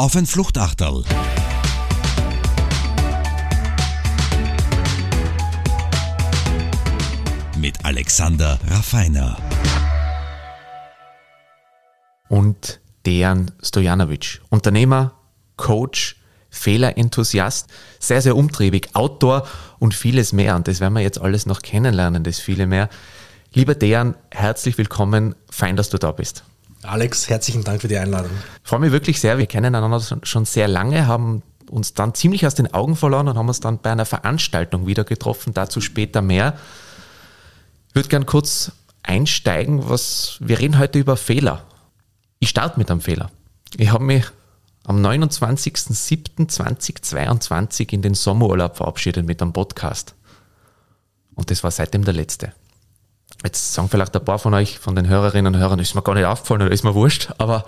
auf ein Fluchtachterl. Mit Alexander Raffiner. Und Dejan Stojanovic, Unternehmer, Coach, Fehlerenthusiast, sehr, sehr umtriebig, Autor und vieles mehr. Und das werden wir jetzt alles noch kennenlernen, das viele mehr. Lieber Dejan, herzlich willkommen. Fein, dass du da bist. Alex, herzlichen Dank für die Einladung. Ich freue mich wirklich sehr. Wir kennen einander schon sehr lange, haben uns dann ziemlich aus den Augen verloren und haben uns dann bei einer Veranstaltung wieder getroffen. Dazu später mehr. Ich würde gern kurz einsteigen, was wir reden heute über Fehler. Ich starte mit einem Fehler. Ich habe mich am 29.07.2022 in den Sommerurlaub verabschiedet mit einem Podcast. Und das war seitdem der letzte. Jetzt sagen vielleicht ein paar von euch, von den Hörerinnen und Hörern, ist mir gar nicht aufgefallen oder ist mir wurscht, aber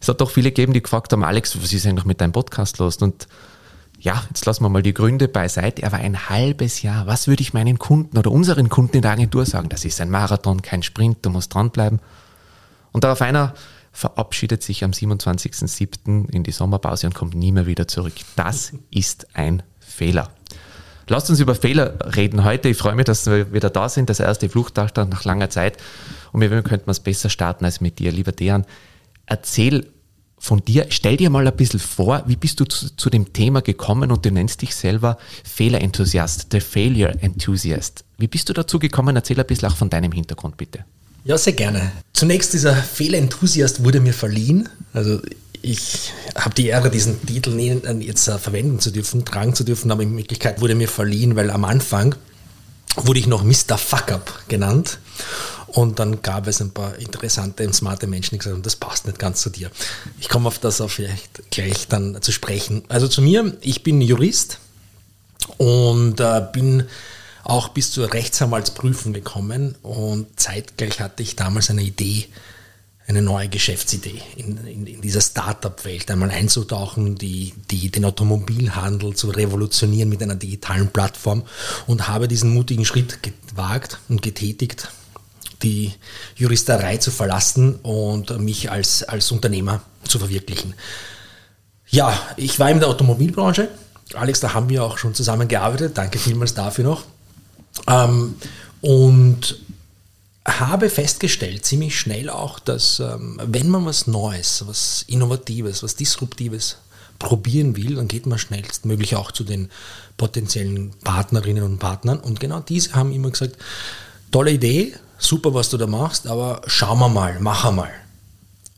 es hat doch viele gegeben, die gefragt haben, Alex, was ist eigentlich mit deinem Podcast los? Und ja, jetzt lassen wir mal die Gründe beiseite. Er war ein halbes Jahr. Was würde ich meinen Kunden oder unseren Kunden in der Agentur sagen? Das ist ein Marathon, kein Sprint, du musst dranbleiben. Und darauf einer verabschiedet sich am 27.07. in die Sommerpause und kommt nie mehr wieder zurück. Das ist ein Fehler. Lasst uns über Fehler reden heute. Ich freue mich, dass wir wieder da sind. Das erste Fluchtdachter nach langer Zeit. Und wir könnten es besser starten als mit dir. Lieber Dejan, erzähl von dir, stell dir mal ein bisschen vor, wie bist du zu, zu dem Thema gekommen und du nennst dich selber Fehlerenthusiast, the Failure Enthusiast. Wie bist du dazu gekommen? Erzähl ein bisschen auch von deinem Hintergrund, bitte. Ja, sehr gerne. Zunächst, dieser Fehlerenthusiast wurde mir verliehen. Also ich habe die Ehre, diesen Titel jetzt äh, verwenden zu dürfen, tragen zu dürfen, aber in Wirklichkeit wurde mir verliehen, weil am Anfang wurde ich noch Mr. Fuck-Up genannt. Und dann gab es ein paar interessante und smarte Menschen, die gesagt haben, das passt nicht ganz zu dir. Ich komme auf das auch vielleicht gleich dann zu sprechen. Also zu mir, ich bin Jurist und äh, bin auch bis zur Rechtsanwaltsprüfung gekommen und zeitgleich hatte ich damals eine Idee, eine neue Geschäftsidee in, in, in dieser Startup-Welt, einmal einzutauchen, die, die, den Automobilhandel zu revolutionieren mit einer digitalen Plattform und habe diesen mutigen Schritt gewagt und getätigt, die Juristerei zu verlassen und mich als, als Unternehmer zu verwirklichen. Ja, ich war in der Automobilbranche. Alex, da haben wir auch schon zusammengearbeitet. Danke vielmals dafür noch. Ähm, und habe festgestellt, ziemlich schnell auch, dass ähm, wenn man was Neues, was Innovatives, was Disruptives probieren will, dann geht man schnellstmöglich auch zu den potenziellen Partnerinnen und Partnern. Und genau diese haben immer gesagt, tolle Idee, super, was du da machst, aber schauen wir mal, machen wir mal.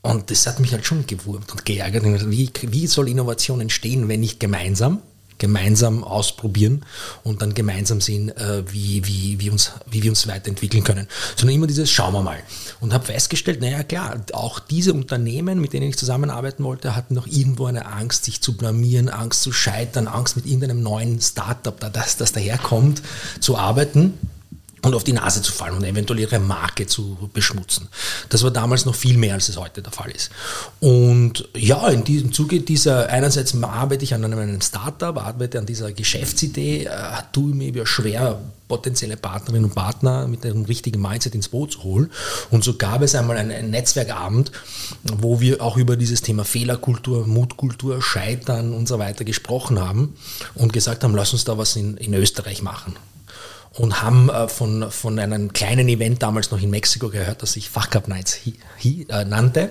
Und das hat mich halt schon gewurmt und geärgert. Wie, wie soll Innovation entstehen, wenn nicht gemeinsam? Gemeinsam ausprobieren und dann gemeinsam sehen, äh, wie, wie, wie, uns, wie wir uns weiterentwickeln können. Sondern immer dieses Schauen wir mal. Und habe festgestellt, naja klar, auch diese Unternehmen, mit denen ich zusammenarbeiten wollte, hatten noch irgendwo eine Angst, sich zu blamieren, Angst zu scheitern, Angst mit irgendeinem neuen Startup, das, das daherkommt, zu arbeiten und auf die Nase zu fallen und eventuell ihre Marke zu beschmutzen. Das war damals noch viel mehr, als es heute der Fall ist. Und ja, in diesem Zuge dieser, einerseits arbeite ich an einem Startup, arbeite an dieser Geschäftsidee, äh, tue mir schwer, potenzielle Partnerinnen und Partner mit einem richtigen Mindset ins Boot zu holen. Und so gab es einmal einen Netzwerkabend, wo wir auch über dieses Thema Fehlerkultur, Mutkultur, Scheitern und so weiter gesprochen haben und gesagt haben, lass uns da was in, in Österreich machen und haben äh, von, von einem kleinen Event damals noch in Mexiko gehört, das sich Fuck Up Nights hi, hi, äh, nannte.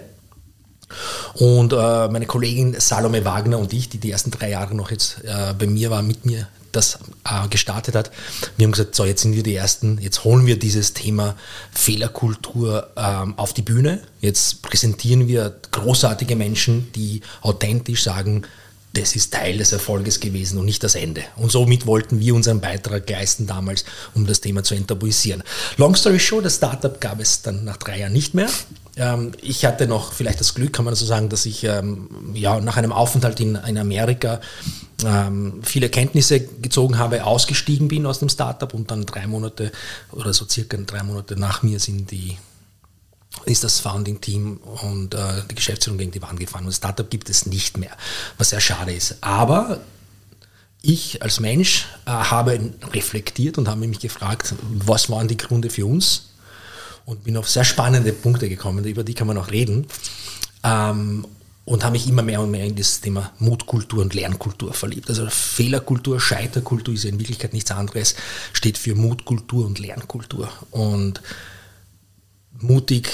Und äh, meine Kollegin Salome Wagner und ich, die die ersten drei Jahre noch jetzt äh, bei mir war, mit mir das äh, gestartet hat, wir haben gesagt, so jetzt sind wir die Ersten, jetzt holen wir dieses Thema Fehlerkultur ähm, auf die Bühne, jetzt präsentieren wir großartige Menschen, die authentisch sagen, das ist Teil des Erfolges gewesen und nicht das Ende. Und somit wollten wir unseren Beitrag leisten damals, um das Thema zu enttabuisieren. Long story short, das Startup gab es dann nach drei Jahren nicht mehr. Ähm, ich hatte noch vielleicht das Glück, kann man so sagen, dass ich ähm, ja, nach einem Aufenthalt in, in Amerika ähm, viele Kenntnisse gezogen habe, ausgestiegen bin aus dem Startup und dann drei Monate oder so circa drei Monate nach mir sind die ist das Founding-Team und äh, die Geschäftsführung gegen die Wand gefahren. Und Startup gibt es nicht mehr, was sehr schade ist. Aber ich als Mensch äh, habe reflektiert und habe mich gefragt, was waren die Gründe für uns? Und bin auf sehr spannende Punkte gekommen, über die kann man auch reden. Ähm, und habe mich immer mehr und mehr in das Thema Mutkultur und Lernkultur verliebt. Also Fehlerkultur, Scheiterkultur ist ja in Wirklichkeit nichts anderes, steht für Mutkultur und Lernkultur. Und mutig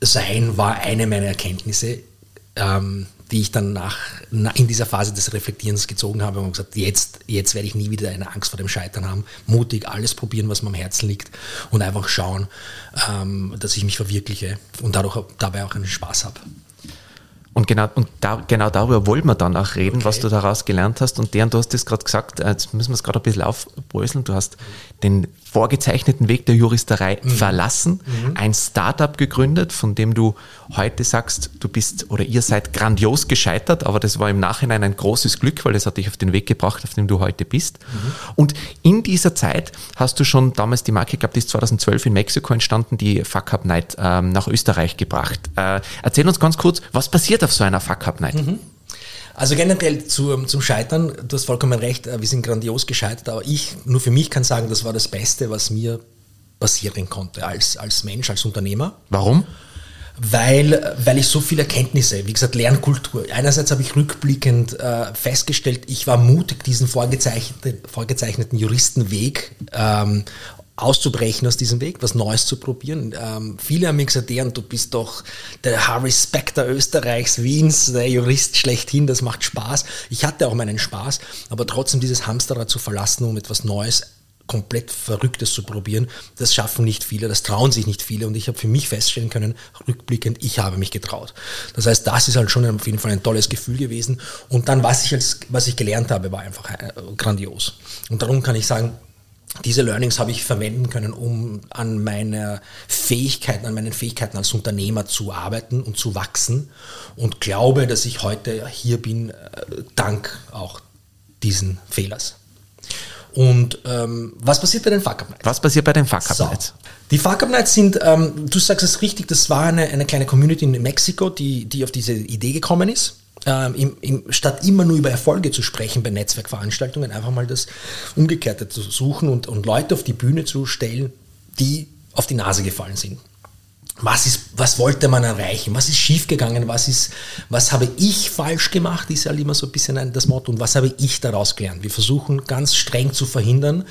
sein war eine meiner Erkenntnisse. Ähm, die ich dann nach, in dieser Phase des Reflektierens gezogen habe und gesagt, jetzt, jetzt werde ich nie wieder eine Angst vor dem Scheitern haben. Mutig alles probieren, was mir am Herzen liegt und einfach schauen, ähm, dass ich mich verwirkliche und dadurch, dabei auch einen Spaß habe. Und genau, und da, genau darüber wollen wir dann auch reden, okay. was du daraus gelernt hast. Und deren, du hast das gerade gesagt, äh, jetzt müssen wir es gerade ein bisschen aufbröseln. Du hast den vorgezeichneten Weg der Juristerei mhm. verlassen, mhm. ein Startup gegründet, von dem du heute sagst, du bist oder ihr seid grandios gescheitert, aber das war im Nachhinein ein großes Glück, weil es hat dich auf den Weg gebracht, auf dem du heute bist. Mhm. Und in dieser Zeit hast du schon damals die Marke, glaube, die ist 2012 in Mexiko entstanden, die Fuck Up Night ähm, nach Österreich gebracht. Äh, erzähl uns ganz kurz, was passiert auf so einer Fuck Up Night? Mhm. Also generell zu, zum Scheitern, du hast vollkommen recht, äh, wir sind grandios gescheitert, aber ich, nur für mich kann sagen, das war das Beste, was mir passieren konnte als, als Mensch, als Unternehmer. Warum? Weil, weil ich so viele Erkenntnisse, wie gesagt, Lernkultur. Einerseits habe ich rückblickend äh, festgestellt, ich war mutig, diesen vorgezeichneten, vorgezeichneten Juristenweg ähm, auszubrechen aus diesem Weg, was Neues zu probieren. Ähm, viele haben mir gesagt, ja, du bist doch der Harry Specter Österreichs, Wiens, der Jurist schlechthin, das macht Spaß. Ich hatte auch meinen Spaß, aber trotzdem dieses Hamsterrad zu verlassen, um etwas Neues komplett Verrücktes zu probieren, das schaffen nicht viele, das trauen sich nicht viele und ich habe für mich feststellen können, rückblickend, ich habe mich getraut. Das heißt, das ist halt schon auf jeden Fall ein tolles Gefühl gewesen und dann, was ich, als, was ich gelernt habe, war einfach äh, grandios. Und darum kann ich sagen, diese Learnings habe ich verwenden können, um an meiner Fähigkeiten, an meinen Fähigkeiten als Unternehmer zu arbeiten und zu wachsen und glaube, dass ich heute hier bin, äh, dank auch diesen Fehlers. Und ähm, was passiert bei den Fuck Up Nights? Was passiert bei den Fuck Up Nights? So. Die Fuck Up Nights sind, ähm, du sagst es richtig, das war eine, eine kleine Community in Mexiko, die, die auf diese Idee gekommen ist ähm, im, im, statt immer nur über Erfolge zu sprechen bei Netzwerkveranstaltungen, einfach mal das Umgekehrte zu suchen und, und Leute auf die Bühne zu stellen, die auf die Nase gefallen sind was, ist, was wollte man erreichen, was ist schiefgegangen, was, ist, was habe ich falsch gemacht, ist ja immer so ein bisschen das Motto. Und was habe ich daraus gelernt. Wir versuchen ganz streng zu verhindern,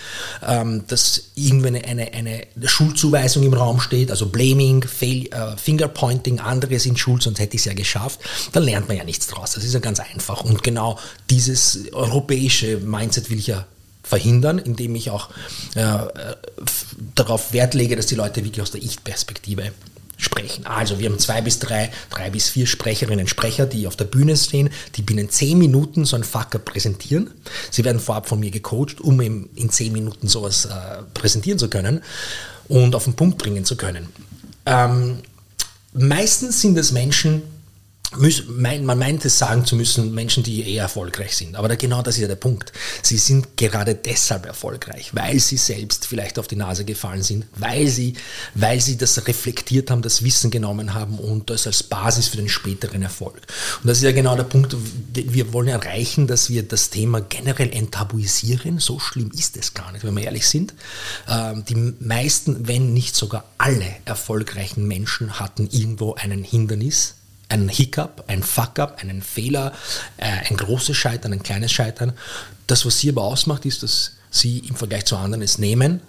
ähm, dass irgendwie eine, eine, Schulzuweisung im Raum steht, also Blaming, Fail, äh, Fingerpointing, andere sind schuld, sonst hätte ich es ja geschafft. Da lernt man ja nichts draus, das ist ja ganz einfach. Und genau dieses europäische Mindset will ich ja verhindern, indem ich auch äh, darauf Wert lege, dass die Leute wirklich aus der Ich-Perspektive sprechen. Also wir haben zwei bis drei, drei bis vier Sprecherinnen und Sprecher, die auf der Bühne stehen, die binnen zehn Minuten so ein Fucker präsentieren. Sie werden vorab von mir gecoacht, um in zehn Minuten sowas äh, präsentieren zu können und auf den Punkt bringen zu können. Ähm, meistens sind es Menschen, man meint es sagen zu müssen, Menschen, die eher erfolgreich sind. Aber genau das ist ja der Punkt. Sie sind gerade deshalb erfolgreich, weil sie selbst vielleicht auf die Nase gefallen sind, weil sie, weil sie das reflektiert haben, das Wissen genommen haben und das als Basis für den späteren Erfolg. Und das ist ja genau der Punkt. Wir wollen erreichen, dass wir das Thema generell enttabuisieren. So schlimm ist es gar nicht, wenn wir ehrlich sind. Ähm, die meisten, wenn nicht sogar alle erfolgreichen Menschen hatten irgendwo einen Hindernis, ein Hiccup, ein Fuck-up, einen Fehler, äh, ein großes Scheitern, ein kleines Scheitern. Das, was sie aber ausmacht, ist, dass sie im Vergleich zu anderen es nehmen,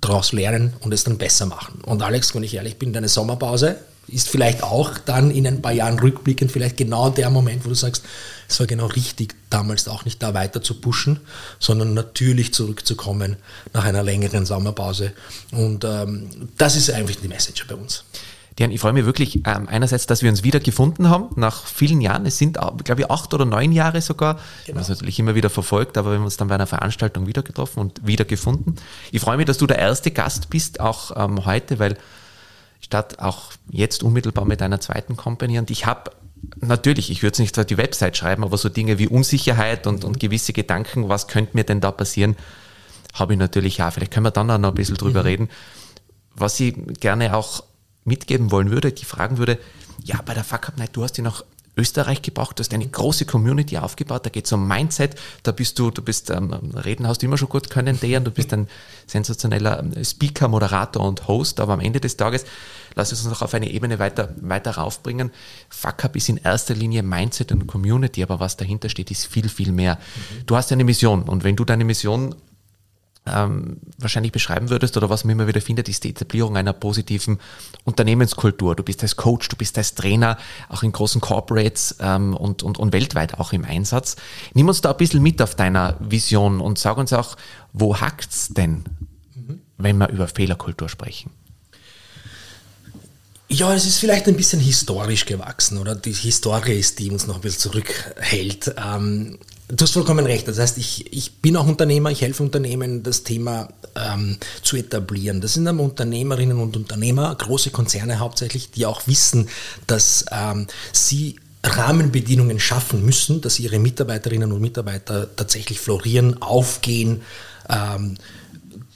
daraus lernen und es dann besser machen. Und Alex, wenn ich ehrlich bin, deine Sommerpause ist vielleicht auch dann in ein paar Jahren rückblickend vielleicht genau der Moment, wo du sagst, es war genau richtig, damals auch nicht da weiter zu pushen, sondern natürlich zurückzukommen nach einer längeren Sommerpause. Und ähm, das ist eigentlich die Message bei uns. Dian, ich freue mich wirklich ähm, einerseits, dass wir uns wieder gefunden haben nach vielen Jahren. Es sind, glaube ich, acht oder neun Jahre sogar. Genau. Ich habe es natürlich immer wieder verfolgt, aber wir haben uns dann bei einer Veranstaltung wieder getroffen und wieder gefunden. Ich freue mich, dass du der erste Gast bist, auch ähm, heute, weil statt auch jetzt unmittelbar mit einer zweiten Company und ich habe natürlich, ich würde es nicht auf die Website schreiben, aber so Dinge wie Unsicherheit und, und gewisse Gedanken, was könnte mir denn da passieren, habe ich natürlich auch. Vielleicht können wir dann auch noch ein bisschen drüber mhm. reden. Was ich gerne auch mitgeben wollen würde, die fragen würde, ja, bei der Fuck Up Night, du hast ja nach Österreich gebraucht, du hast eine große Community aufgebaut, da geht es um Mindset, da bist du, du bist, ähm, reden hast du immer schon gut können, Dejan, du bist ein sensationeller ähm, Speaker, Moderator und Host, aber am Ende des Tages, lass es uns noch auf eine Ebene weiter, weiter raufbringen. Fuck-up ist in erster Linie Mindset und Community, aber was dahinter steht, ist viel, viel mehr. Mhm. Du hast eine Mission und wenn du deine Mission ähm, wahrscheinlich beschreiben würdest oder was man immer wieder findet, ist die Etablierung einer positiven Unternehmenskultur. Du bist als Coach, du bist als Trainer, auch in großen Corporates ähm, und, und, und weltweit auch im Einsatz. Nimm uns da ein bisschen mit auf deiner Vision und sag uns auch, wo hackt's denn, mhm. wenn wir über Fehlerkultur sprechen? Ja, es ist vielleicht ein bisschen historisch gewachsen, oder? Die Historie ist, die uns noch ein bisschen zurückhält. Ähm, Du hast vollkommen recht. Das heißt, ich, ich bin auch Unternehmer, ich helfe Unternehmen, das Thema ähm, zu etablieren. Das sind dann Unternehmerinnen und Unternehmer, große Konzerne hauptsächlich, die auch wissen, dass ähm, sie Rahmenbedingungen schaffen müssen, dass ihre Mitarbeiterinnen und Mitarbeiter tatsächlich florieren, aufgehen, ähm,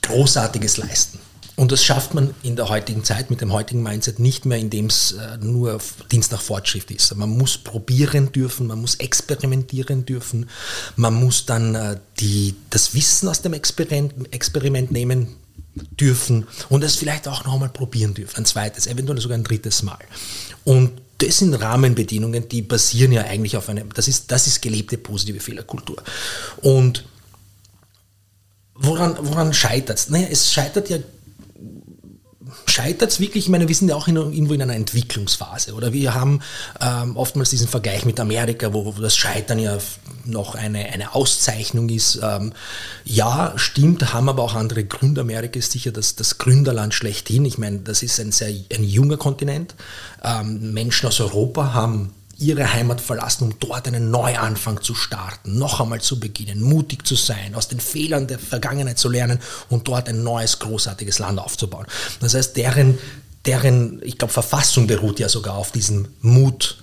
Großartiges leisten. Und das schafft man in der heutigen Zeit mit dem heutigen Mindset nicht mehr, indem es äh, nur Dienst nach Fortschritt ist. Man muss probieren dürfen, man muss experimentieren dürfen, man muss dann äh, die, das Wissen aus dem Experiment, Experiment nehmen dürfen und es vielleicht auch nochmal probieren dürfen, ein zweites, eventuell sogar ein drittes Mal. Und das sind Rahmenbedingungen, die basieren ja eigentlich auf einem, das ist, das ist gelebte positive Fehlerkultur. Und woran, woran scheitert es? Naja, es scheitert ja scheitert es wirklich? Ich meine, wir sind ja auch in, irgendwo in einer Entwicklungsphase. Oder wir haben ähm, oftmals diesen Vergleich mit Amerika, wo, wo das Scheitern ja noch eine, eine Auszeichnung ist. Ähm, ja, stimmt, haben aber auch andere Gründe. Amerika ist sicher das, das Gründerland schlechthin. Ich meine, das ist ein sehr ein junger Kontinent. Ähm, Menschen aus Europa haben ihre Heimat verlassen, um dort einen Neuanfang zu starten, noch einmal zu beginnen, mutig zu sein, aus den Fehlern der Vergangenheit zu lernen und dort ein neues, großartiges Land aufzubauen. Das heißt, deren, deren ich glaube, Verfassung beruht ja sogar auf diesem Mut,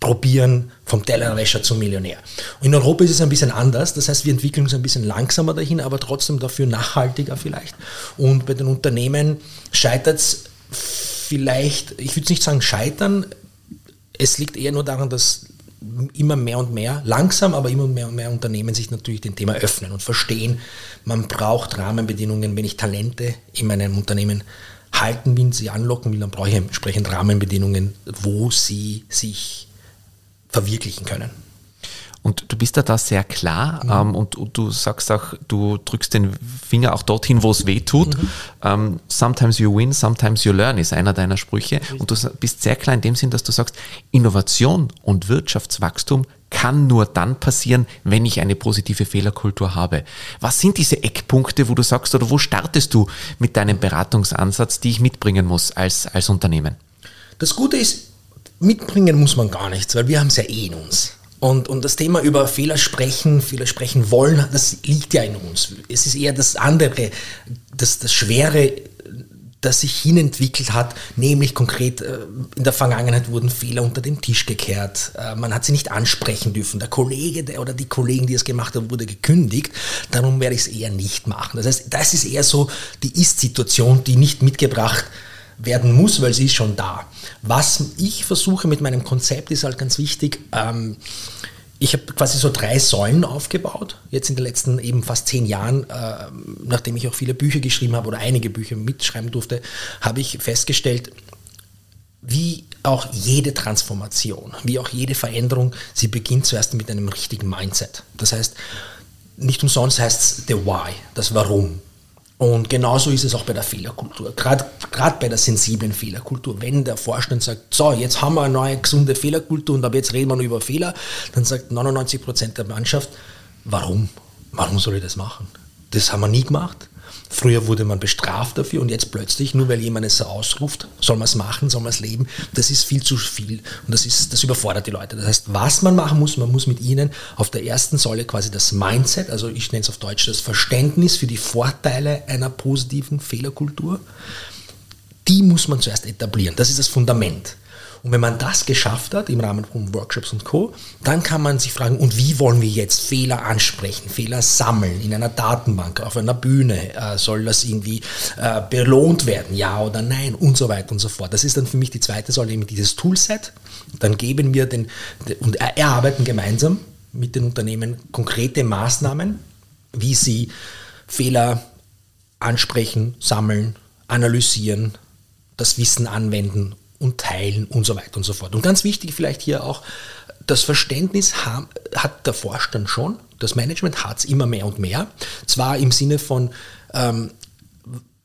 probieren vom Tellerwäscher zum Millionär. In Europa ist es ein bisschen anders, das heißt, wir entwickeln uns ein bisschen langsamer dahin, aber trotzdem dafür nachhaltiger vielleicht. Und bei den Unternehmen scheitert es vielleicht, ich würde nicht sagen scheitern, es liegt eher nur daran, dass immer mehr und mehr, langsam, aber immer mehr und mehr Unternehmen sich natürlich dem Thema öffnen und verstehen, man braucht Rahmenbedingungen, wenn ich Talente in meinem Unternehmen halten will, sie anlocken will, dann brauche ich entsprechend Rahmenbedingungen, wo sie sich verwirklichen können. Und du bist ja da sehr klar mhm. ähm, und, und, du sagst auch, du drückst den Finger auch dorthin, wo es weh tut. Mhm. Ähm, sometimes you win, sometimes you learn ist einer deiner Sprüche. Richtig. Und du bist sehr klar in dem Sinn, dass du sagst, Innovation und Wirtschaftswachstum kann nur dann passieren, wenn ich eine positive Fehlerkultur habe. Was sind diese Eckpunkte, wo du sagst, oder wo startest du mit deinem Beratungsansatz, die ich mitbringen muss als, als Unternehmen? Das Gute ist, mitbringen muss man gar nichts, weil wir haben es ja eh in uns. Und, und das Thema über Fehler sprechen, Fehler sprechen wollen, das liegt ja in uns. Es ist eher das andere, das, das Schwere, das sich hinentwickelt hat, nämlich konkret äh, in der Vergangenheit wurden Fehler unter den Tisch gekehrt. Äh, man hat sie nicht ansprechen dürfen. Der Kollege oder die Kollegen, die es gemacht haben, wurde gekündigt. Darum werde ich es eher nicht machen. Das heißt, das ist eher so die Ist-Situation, die nicht mitgebracht werden muss, weil sie ist schon da. Was ich versuche mit meinem Konzept ist halt ganz wichtig. Ähm, ich habe quasi so drei Säulen aufgebaut, jetzt in den letzten eben fast zehn Jahren, äh, nachdem ich auch viele Bücher geschrieben habe oder einige Bücher mitschreiben durfte, habe ich festgestellt, wie auch jede Transformation, wie auch jede Veränderung, sie beginnt zuerst mit einem richtigen Mindset. Das heißt, nicht umsonst heißt es the why, das Warum. Und genauso ist es auch bei der Fehlerkultur, gerade bei der sensiblen Fehlerkultur. Wenn der Vorstand sagt, so, jetzt haben wir eine neue gesunde Fehlerkultur und ab jetzt reden wir nur über Fehler, dann sagt 99 Prozent der Mannschaft, warum? Warum soll ich das machen? Das haben wir nie gemacht. Früher wurde man bestraft dafür und jetzt plötzlich, nur weil jemand es so ausruft, soll man es machen, soll man es leben, das ist viel zu viel und das, ist, das überfordert die Leute. Das heißt, was man machen muss, man muss mit ihnen auf der ersten Säule quasi das Mindset, also ich nenne es auf Deutsch das Verständnis für die Vorteile einer positiven Fehlerkultur, die muss man zuerst etablieren. Das ist das Fundament. Und wenn man das geschafft hat im Rahmen von Workshops und Co., dann kann man sich fragen, und wie wollen wir jetzt Fehler ansprechen, Fehler sammeln in einer Datenbank, auf einer Bühne, äh, soll das irgendwie äh, belohnt werden, ja oder nein und so weiter und so fort. Das ist dann für mich die zweite Säule, eben dieses Toolset. Dann geben wir den, und erarbeiten gemeinsam mit den Unternehmen konkrete Maßnahmen, wie sie Fehler ansprechen, sammeln, analysieren, das Wissen anwenden und teilen und so weiter und so fort. Und ganz wichtig vielleicht hier auch, das Verständnis hat der Vorstand schon, das Management hat es immer mehr und mehr. Zwar im Sinne von ähm,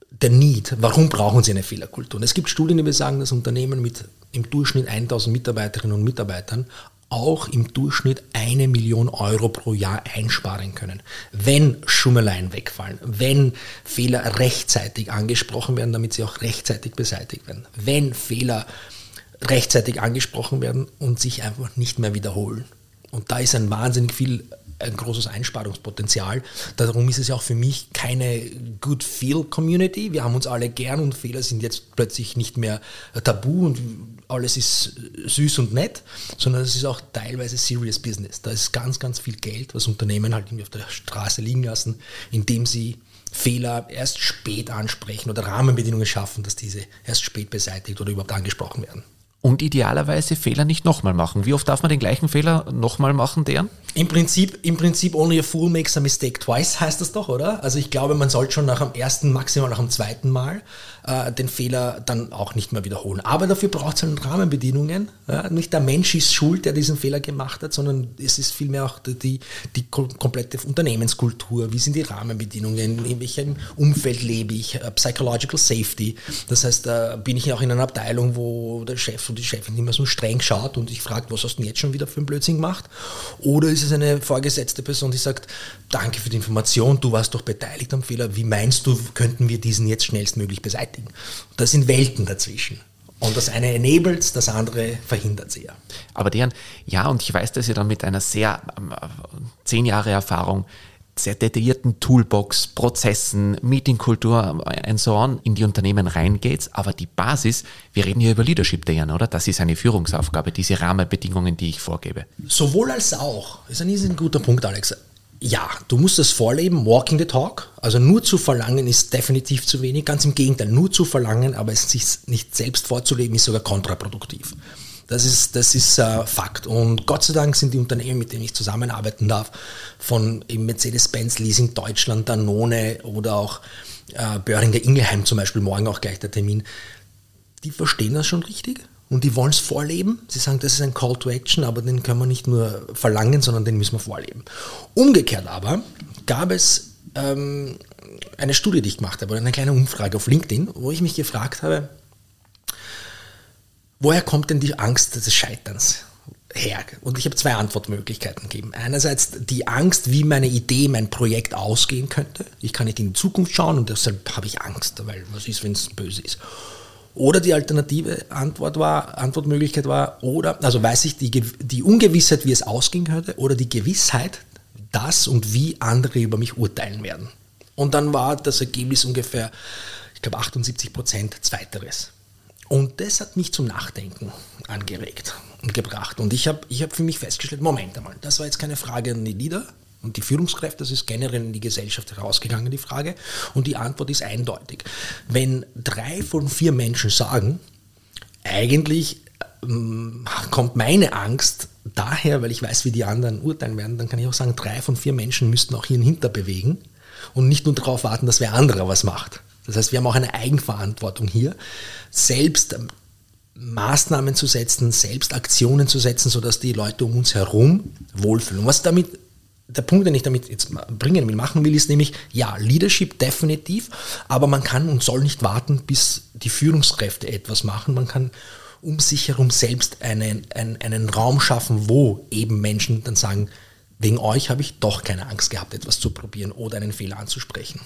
der Need, warum brauchen sie eine Fehlerkultur? Und es gibt Studien, die besagen, dass Unternehmen mit im Durchschnitt 1000 Mitarbeiterinnen und Mitarbeitern auch im Durchschnitt eine Million Euro pro Jahr einsparen können. Wenn Schummeleien wegfallen, wenn Fehler rechtzeitig angesprochen werden, damit sie auch rechtzeitig beseitigt werden, wenn Fehler rechtzeitig angesprochen werden und sich einfach nicht mehr wiederholen. Und da ist ein wahnsinnig viel ein großes Einsparungspotenzial. Darum ist es ja auch für mich keine Good Feel Community. Wir haben uns alle gern und Fehler sind jetzt plötzlich nicht mehr tabu und alles ist süß und nett, sondern es ist auch teilweise Serious Business. Da ist ganz, ganz viel Geld, was Unternehmen halt irgendwie auf der Straße liegen lassen, indem sie Fehler erst spät ansprechen oder Rahmenbedingungen schaffen, dass diese erst spät beseitigt oder überhaupt angesprochen werden. Und idealerweise Fehler nicht nochmal machen. Wie oft darf man den gleichen Fehler nochmal machen, deren? Im Prinzip, Im Prinzip, only a fool makes a mistake twice, heißt das doch, oder? Also ich glaube, man sollte schon nach dem ersten, maximal nach dem zweiten Mal äh, den Fehler dann auch nicht mehr wiederholen. Aber dafür braucht es halt Rahmenbedingungen. Ja? Nicht der Mensch ist schuld, der diesen Fehler gemacht hat, sondern es ist vielmehr auch die, die komplette Unternehmenskultur. Wie sind die Rahmenbedingungen? In welchem Umfeld lebe ich? Äh, Psychological Safety. Das heißt, da bin ich auch in einer Abteilung, wo der Chef und die Chefin immer so streng schaut und ich frage, was hast du denn jetzt schon wieder für einen Blödsinn gemacht? Oder ist es eine vorgesetzte Person, die sagt, danke für die Information, du warst doch beteiligt am Fehler, wie meinst du, könnten wir diesen jetzt schnellstmöglich beseitigen? Da sind Welten dazwischen. Und das eine enables, das andere verhindert sie ja. Aber deren, ja, und ich weiß, dass ihr dann mit einer sehr ähm, zehn Jahre Erfahrung sehr detaillierten Toolbox, Prozessen, Meetingkultur und so on in die Unternehmen reingeht. Aber die Basis, wir reden hier über Leadership, Dayan, oder? Das ist eine Führungsaufgabe, diese Rahmenbedingungen, die ich vorgebe. Sowohl als auch. Das ist ein guter Punkt, Alex. Ja, du musst das vorleben, walking the talk. Also nur zu verlangen ist definitiv zu wenig. Ganz im Gegenteil, nur zu verlangen, aber es sich nicht selbst vorzuleben, ist sogar kontraproduktiv. Das ist, das ist äh, Fakt. Und Gott sei Dank sind die Unternehmen, mit denen ich zusammenarbeiten darf, von Mercedes-Benz, Leasing Deutschland, Danone oder auch äh, Böhringer Ingelheim zum Beispiel, morgen auch gleich der Termin, die verstehen das schon richtig und die wollen es vorleben. Sie sagen, das ist ein Call to Action, aber den können wir nicht nur verlangen, sondern den müssen wir vorleben. Umgekehrt aber gab es ähm, eine Studie, die ich gemacht habe, oder eine kleine Umfrage auf LinkedIn, wo ich mich gefragt habe, woher kommt denn die Angst des Scheiterns her? Und ich habe zwei Antwortmöglichkeiten gegeben. Einerseits die Angst, wie meine Idee, mein Projekt ausgehen könnte. Ich kann nicht in die Zukunft schauen und deshalb habe ich Angst, weil was ist, wenn es böse ist. Oder die alternative Antwort war, Antwortmöglichkeit war, oder, also weiß ich die, die Ungewissheit, wie es ausgehen könnte, oder die Gewissheit, dass und wie andere über mich urteilen werden. Und dann war das Ergebnis ungefähr, ich glaube, 78 Prozent Zweiteres. Und das hat mich zum Nachdenken angeregt und gebracht. Und ich habe ich hab für mich festgestellt, Moment einmal, das war jetzt keine Frage an die Lieder und die Führungskräfte, das ist generell in die Gesellschaft herausgegangen, die Frage. Und die Antwort ist eindeutig. Wenn drei von vier Menschen sagen, eigentlich ähm, kommt meine Angst daher, weil ich weiß, wie die anderen urteilen werden, dann kann ich auch sagen, drei von vier Menschen müssten auch hier Hinter bewegen und nicht nur darauf warten, dass wer anderer was macht. Das heißt, wir haben auch eine Eigenverantwortung hier, selbst ähm, Maßnahmen zu setzen, selbst Aktionen zu setzen, sodass die Leute um uns herum wohlfühlen. Und was damit, der Punkt, den ich damit jetzt bringen will, machen will, ist nämlich, ja, Leadership definitiv, aber man kann und soll nicht warten, bis die Führungskräfte etwas machen. Man kann um sich herum selbst einen, einen, einen Raum schaffen, wo eben Menschen dann sagen, wegen euch habe ich doch keine Angst gehabt, etwas zu probieren oder einen Fehler anzusprechen.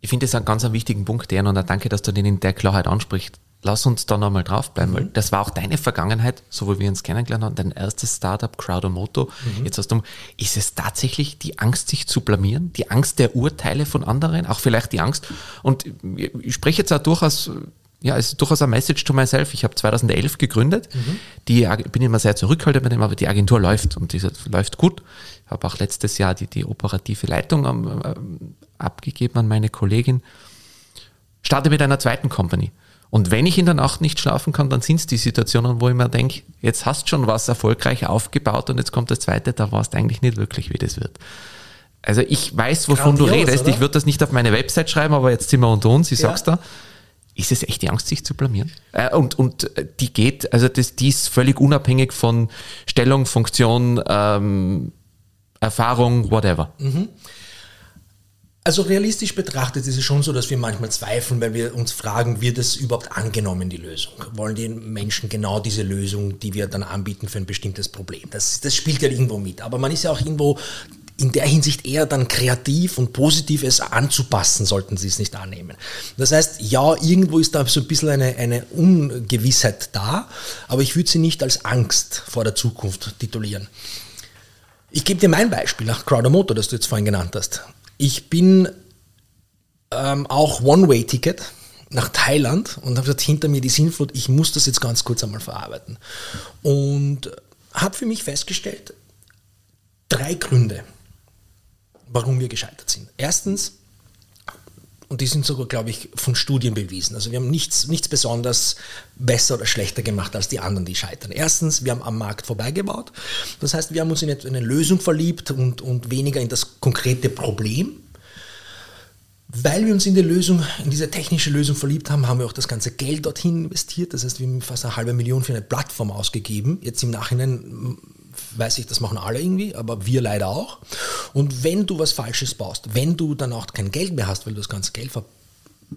Ich finde das einen ganz wichtigen Punkt, Dan, und danke, dass du den in der Klarheit ansprichst. Lass uns da nochmal draufbleiben, mhm. weil das war auch deine Vergangenheit, so wie wir uns kennengelernt haben, dein erstes Startup, Crowdomoto. Mhm. Jetzt hast du, ist es tatsächlich die Angst, sich zu blamieren? Die Angst der Urteile von anderen? Auch vielleicht die Angst? Und ich spreche jetzt auch durchaus, ja, es ist durchaus ein Message to myself. Ich habe 2011 gegründet. Mhm. Die, bin immer sehr zurückhaltend mit dem, aber die Agentur läuft und die läuft gut. Ich habe auch letztes Jahr die, die operative Leitung ähm, abgegeben an meine Kollegin. Starte mit einer zweiten Company. Und wenn ich in der Nacht nicht schlafen kann, dann sind es die Situationen, wo ich mir denke, jetzt hast schon was erfolgreich aufgebaut und jetzt kommt das zweite, da weißt eigentlich nicht wirklich, wie das wird. Also ich weiß, wovon Grandios, du redest. Oder? Ich würde das nicht auf meine Website schreiben, aber jetzt sind wir unter uns, ich ja. sag's da. ist es echt die Angst, sich zu blamieren? Äh, und, und die geht, also das, die ist völlig unabhängig von Stellung, Funktion, ähm, Erfahrung, whatever. Mhm. Also realistisch betrachtet ist es schon so, dass wir manchmal zweifeln, weil wir uns fragen, wird es überhaupt angenommen, die Lösung? Wollen die Menschen genau diese Lösung, die wir dann anbieten für ein bestimmtes Problem? Das, das spielt ja irgendwo mit. Aber man ist ja auch irgendwo in der Hinsicht eher dann kreativ und positiv es anzupassen, sollten sie es nicht annehmen. Das heißt, ja, irgendwo ist da so ein bisschen eine, eine Ungewissheit da, aber ich würde sie nicht als Angst vor der Zukunft titulieren. Ich gebe dir mein Beispiel nach Crowder Motor, das du jetzt vorhin genannt hast. Ich bin ähm, auch One-Way-Ticket nach Thailand und habe gesagt, hinter mir die Sinnflut, ich muss das jetzt ganz kurz einmal verarbeiten. Und habe für mich festgestellt, drei Gründe, warum wir gescheitert sind. Erstens, und die sind sogar, glaube ich, von Studien bewiesen. Also wir haben nichts, nichts besonders besser oder schlechter gemacht als die anderen, die scheitern. Erstens, wir haben am Markt vorbeigebaut. Das heißt, wir haben uns in eine Lösung verliebt und, und weniger in das konkrete Problem. Weil wir uns in die Lösung, in diese technische Lösung verliebt haben, haben wir auch das ganze Geld dorthin investiert. Das heißt, wir haben fast eine halbe Million für eine Plattform ausgegeben. Jetzt im Nachhinein weiß ich, das machen alle irgendwie, aber wir leider auch. Und wenn du was Falsches baust, wenn du dann auch kein Geld mehr hast, weil du das ganze Geld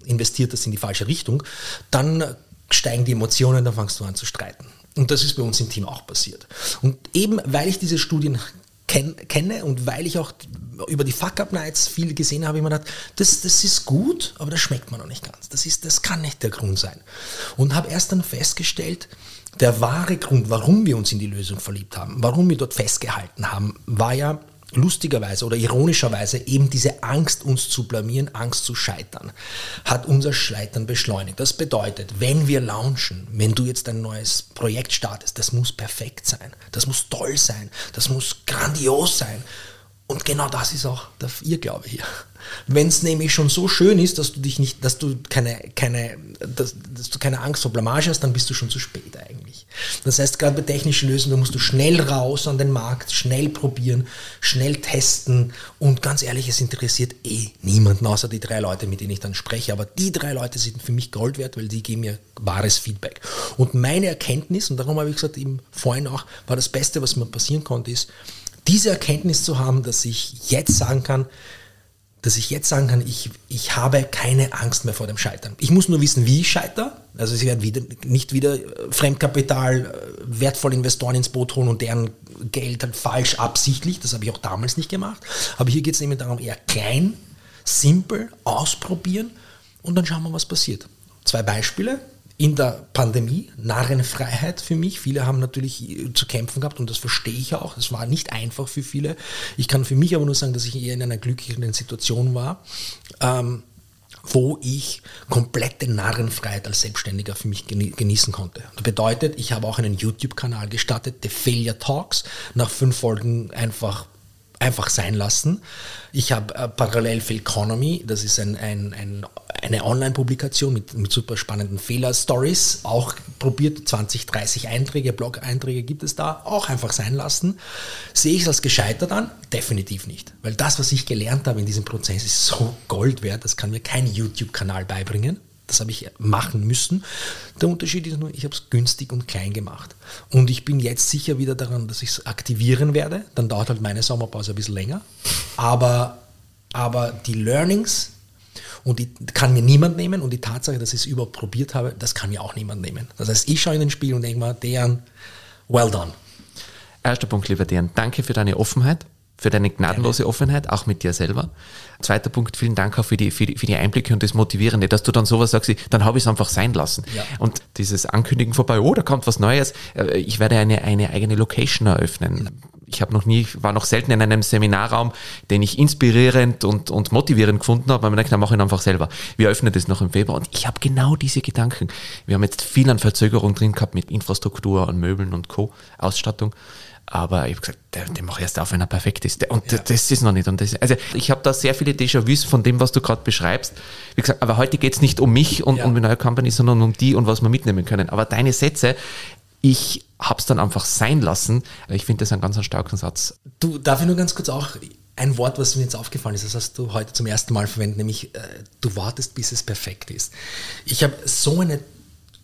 investiert hast in die falsche Richtung, dann steigen die Emotionen, dann fangst du an zu streiten. Und das ist bei uns im Team auch passiert. Und eben weil ich diese Studien ken kenne und weil ich auch über die Fuck-Up-Nights viel gesehen habe, ich mir gedacht, das, das ist gut, aber das schmeckt mir noch nicht ganz. Das, ist, das kann nicht der Grund sein. Und habe erst dann festgestellt, der wahre Grund, warum wir uns in die Lösung verliebt haben, warum wir dort festgehalten haben, war ja lustigerweise oder ironischerweise eben diese Angst, uns zu blamieren, Angst zu scheitern, hat unser Scheitern beschleunigt. Das bedeutet, wenn wir launchen, wenn du jetzt ein neues Projekt startest, das muss perfekt sein, das muss toll sein, das muss grandios sein. Und genau das ist auch der Irrglaube hier. Wenn es nämlich schon so schön ist, dass du dich nicht, dass du keine, keine, dass, dass, du keine Angst vor Blamage hast, dann bist du schon zu spät eigentlich. Das heißt, gerade bei technischen Lösungen musst du schnell raus an den Markt, schnell probieren, schnell testen und ganz ehrlich, es interessiert eh niemanden, außer die drei Leute, mit denen ich dann spreche. Aber die drei Leute sind für mich Gold wert, weil die geben mir wahres Feedback. Und meine Erkenntnis, und darum habe ich gesagt, eben vorhin auch, war das Beste, was mir passieren konnte, ist, diese Erkenntnis zu haben, dass ich jetzt sagen kann, dass ich jetzt sagen kann, ich, ich habe keine Angst mehr vor dem Scheitern. Ich muss nur wissen, wie ich scheitere. Also sie werden wieder, nicht wieder äh, Fremdkapital, äh, wertvolle Investoren ins Boot holen und deren Geld halt falsch absichtlich. Das habe ich auch damals nicht gemacht. Aber hier geht es nämlich darum, eher klein, simpel, ausprobieren und dann schauen wir, was passiert. Zwei Beispiele in der Pandemie, Narrenfreiheit für mich. Viele haben natürlich äh, zu kämpfen gehabt und das verstehe ich auch. Es war nicht einfach für viele. Ich kann für mich aber nur sagen, dass ich eher in einer glücklichen Situation war, ähm, wo ich komplette Narrenfreiheit als Selbstständiger für mich genießen konnte. Das bedeutet, ich habe auch einen YouTube-Kanal gestartet, The Failure Talks, nach fünf Folgen einfach einfach sein lassen. Ich habe äh, parallel Economy, das ist ein, ein, ein eine Online-Publikation mit, mit super spannenden Fehler-Stories, auch probiert, 20, 30 Einträge, Blog-Einträge gibt es da, auch einfach sein lassen. Sehe ich es als gescheitert an? Definitiv nicht. Weil das, was ich gelernt habe in diesem Prozess, ist so Gold wert, das kann mir kein YouTube-Kanal beibringen. Das habe ich machen müssen. Der Unterschied ist nur, ich habe es günstig und klein gemacht. Und ich bin jetzt sicher wieder daran, dass ich es aktivieren werde. Dann dauert halt meine Sommerpause ein bisschen länger. Aber, aber die Learnings, und die kann mir niemand nehmen und die Tatsache, dass ich es überhaupt probiert habe, das kann mir auch niemand nehmen. Das heißt, ich schaue in den Spiel und denke mal, deren, well done. Erster Punkt, lieber Dejan, danke für deine Offenheit, für deine gnadenlose Offenheit, auch mit dir selber. Zweiter Punkt, vielen Dank auch für die, für die, für die Einblicke und das Motivierende, dass du dann sowas sagst, dann habe ich es einfach sein lassen. Ja. Und dieses Ankündigen vorbei, oh, da kommt was Neues, äh, ich werde eine, eine eigene Location eröffnen ich habe noch nie, war noch selten in einem Seminarraum, den ich inspirierend und, und motivierend gefunden habe, weil man denkt, dann mache ich ihn einfach selber. Wir öffnen das noch im Februar und ich habe genau diese Gedanken. Wir haben jetzt viel an Verzögerung drin gehabt mit Infrastruktur und Möbeln und Co. Ausstattung. Aber ich habe gesagt, den, den mache ich erst auf, wenn er perfekt ist. Und ja. das ist noch nicht. Und das, also ich habe da sehr viele Déjà-vus von dem, was du gerade beschreibst. Wie gesagt, aber heute geht es nicht um mich und ja. um die neue Company, sondern um die und was wir mitnehmen können. Aber deine Sätze, ich habe es dann einfach sein lassen. Ich finde das einen ganz starken Satz. Du, darf ich nur ganz kurz auch ein Wort, was mir jetzt aufgefallen ist, das hast du heute zum ersten Mal verwendet, nämlich äh, du wartest, bis es perfekt ist. Ich habe so eine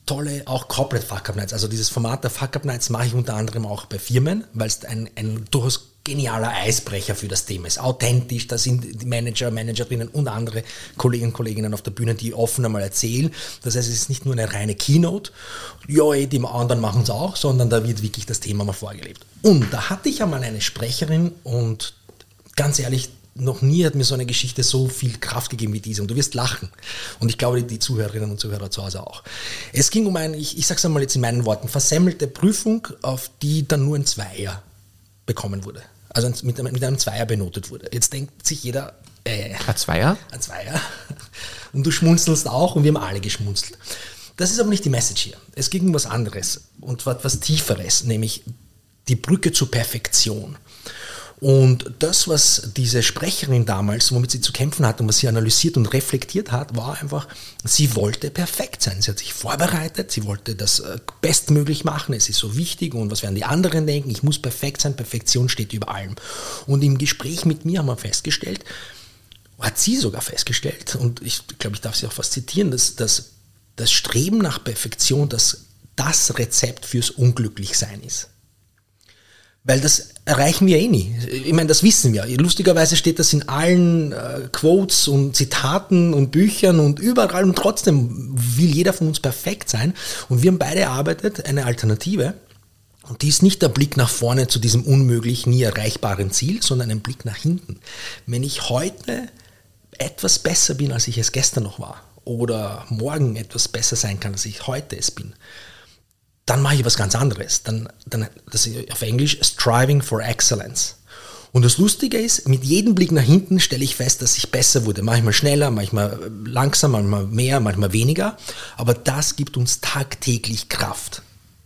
tolle, auch Corporate Fuck Up Nights. Also dieses Format der Fuck Up Nights mache ich unter anderem auch bei Firmen, weil es ein, ein durchaus genialer Eisbrecher für das Thema ist. Authentisch, da sind die Manager, Managerinnen und andere Kollegen und Kolleginnen auf der Bühne, die offen einmal erzählen. Das heißt, es ist nicht nur eine reine Keynote, ja, eh, die anderen machen es auch, sondern da wird wirklich das Thema mal vorgelebt. Und da hatte ich einmal eine Sprecherin und ganz ehrlich, noch nie hat mir so eine Geschichte so viel Kraft gegeben wie diese. Und du wirst lachen. Und ich glaube, die Zuhörerinnen und Zuhörer zu Hause auch. Es ging um eine, ich, ich sage es einmal jetzt in meinen Worten, versemmelte Prüfung, auf die dann nur ein Zweier bekommen wurde. Also mit, mit einem Zweier benotet wurde. Jetzt denkt sich jeder, äh, ein Zweier? Ein Zweier. Und du schmunzelst auch und wir haben alle geschmunzelt. Das ist aber nicht die Message hier. Es ging um was anderes und was Tieferes, nämlich die Brücke zur Perfektion. Und das, was diese Sprecherin damals, womit sie zu kämpfen hat und was sie analysiert und reflektiert hat, war einfach, sie wollte perfekt sein. Sie hat sich vorbereitet, sie wollte das äh, bestmöglich machen, es ist so wichtig und was werden die anderen denken, ich muss perfekt sein, Perfektion steht über allem. Und im Gespräch mit mir haben wir festgestellt, hat sie sogar festgestellt, und ich glaube, ich darf sie auch fast zitieren, dass, dass das Streben nach Perfektion das, das Rezept fürs Unglücklichsein ist. Weil das erreichen wir eh nie. Ich meine, das wissen wir. Lustigerweise steht das in allen äh, Quotes und Zitaten und Büchern und überall und trotzdem will jeder von uns perfekt sein. Und wir haben beide erarbeitet eine Alternative. Und die ist nicht der Blick nach vorne zu diesem unmöglich nie erreichbaren Ziel, sondern ein Blick nach hinten. Wenn ich heute etwas besser bin, als ich es gestern noch war, oder morgen etwas besser sein kann, als ich heute es bin, dann mache ich was ganz anderes. Dann, dann, das ist auf Englisch Striving for Excellence. Und das Lustige ist, mit jedem Blick nach hinten stelle ich fest, dass ich besser wurde. Manchmal schneller, manchmal langsamer, manchmal mehr, manchmal weniger. Aber das gibt uns tagtäglich Kraft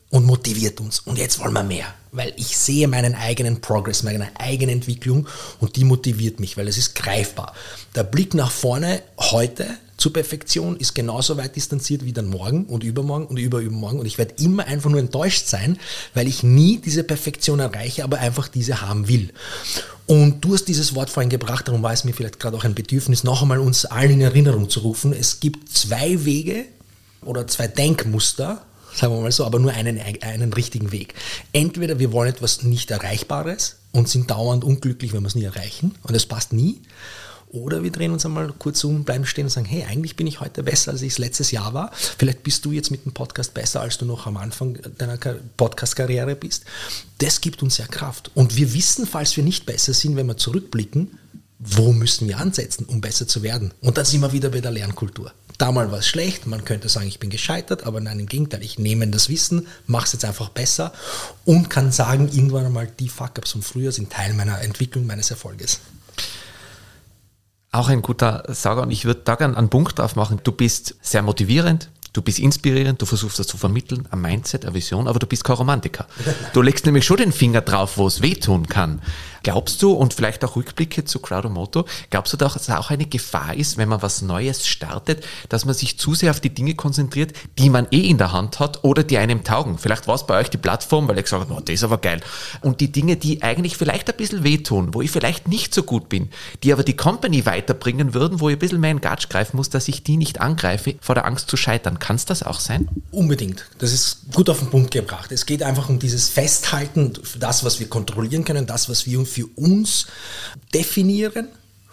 und motiviert uns. Und jetzt wollen wir mehr, weil ich sehe meinen eigenen Progress, meine eigene Entwicklung und die motiviert mich, weil es ist greifbar. Der Blick nach vorne heute zur Perfektion ist genauso weit distanziert wie dann morgen und übermorgen und überübermorgen. Und ich werde immer einfach nur enttäuscht sein, weil ich nie diese Perfektion erreiche, aber einfach diese haben will. Und du hast dieses Wort vorhin gebracht, darum war es mir vielleicht gerade auch ein Bedürfnis, noch einmal uns allen in Erinnerung zu rufen. Es gibt zwei Wege oder zwei Denkmuster, sagen wir mal so, aber nur einen, einen richtigen Weg. Entweder wir wollen etwas nicht Erreichbares und sind dauernd unglücklich, wenn wir es nie erreichen und es passt nie. Oder wir drehen uns einmal kurz um, bleiben stehen und sagen, hey, eigentlich bin ich heute besser, als ich es letztes Jahr war. Vielleicht bist du jetzt mit dem Podcast besser, als du noch am Anfang deiner Podcast-Karriere bist. Das gibt uns ja Kraft. Und wir wissen, falls wir nicht besser sind, wenn wir zurückblicken, wo müssen wir ansetzen, um besser zu werden. Und dann sind wir wieder bei der Lernkultur. Damals war es schlecht, man könnte sagen, ich bin gescheitert, aber nein, im Gegenteil, ich nehme das Wissen, mache es jetzt einfach besser und kann sagen, irgendwann einmal, die Fuck-Ups von früher sind Teil meiner Entwicklung, meines Erfolges auch ein guter Sager und ich würde da gerne einen Punkt drauf machen. Du bist sehr motivierend, du bist inspirierend, du versuchst das zu vermitteln, ein Mindset, eine Vision, aber du bist kein Romantiker. Du legst nämlich schon den Finger drauf, wo es wehtun kann. Glaubst du, und vielleicht auch Rückblicke zu Crowdomoto, glaubst du, dass es auch eine Gefahr ist, wenn man was Neues startet, dass man sich zu sehr auf die Dinge konzentriert, die man eh in der Hand hat oder die einem taugen? Vielleicht war es bei euch die Plattform, weil ihr gesagt habt, oh, das ist aber geil. Und die Dinge, die eigentlich vielleicht ein bisschen wehtun, wo ich vielleicht nicht so gut bin, die aber die Company weiterbringen würden, wo ich ein bisschen mehr in Gatsch greifen muss, dass ich die nicht angreife, vor der Angst zu scheitern. Kann es das auch sein? Unbedingt. Das ist gut auf den Punkt gebracht. Es geht einfach um dieses Festhalten, das, was wir kontrollieren können, das, was wir für uns definieren.